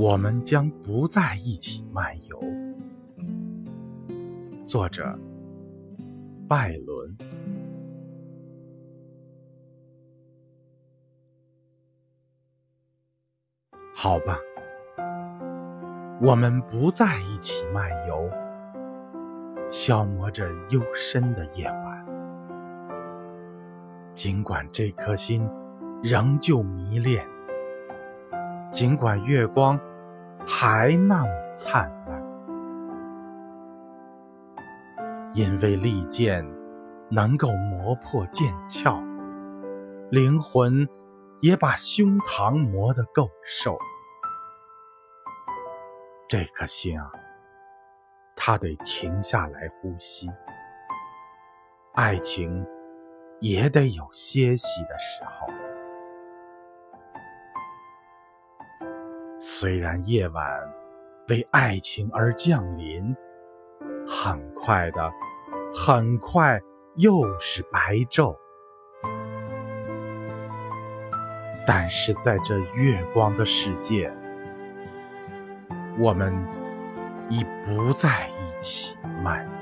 我们将不再一起漫游。作者：拜伦。好吧，我们不在一起漫游，消磨着幽深的夜晚。尽管这颗心仍旧迷恋。尽管月光还那么灿烂，因为利剑能够磨破剑鞘，灵魂也把胸膛磨得够瘦。这颗心啊，它得停下来呼吸，爱情也得有歇息的时候。虽然夜晚为爱情而降临，很快的，很快又是白昼，但是在这月光的世界，我们已不在一起漫。